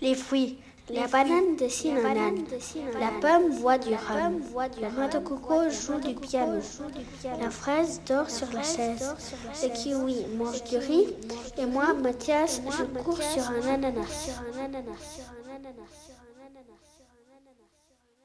Les fruits. La banane dessine un âne. La pomme boit du rhum. La noix de coco joue du piano. La fraise dort sur la chaise. Le kiwi mange du riz. Et moi, Mathias, je cours sur un ananas.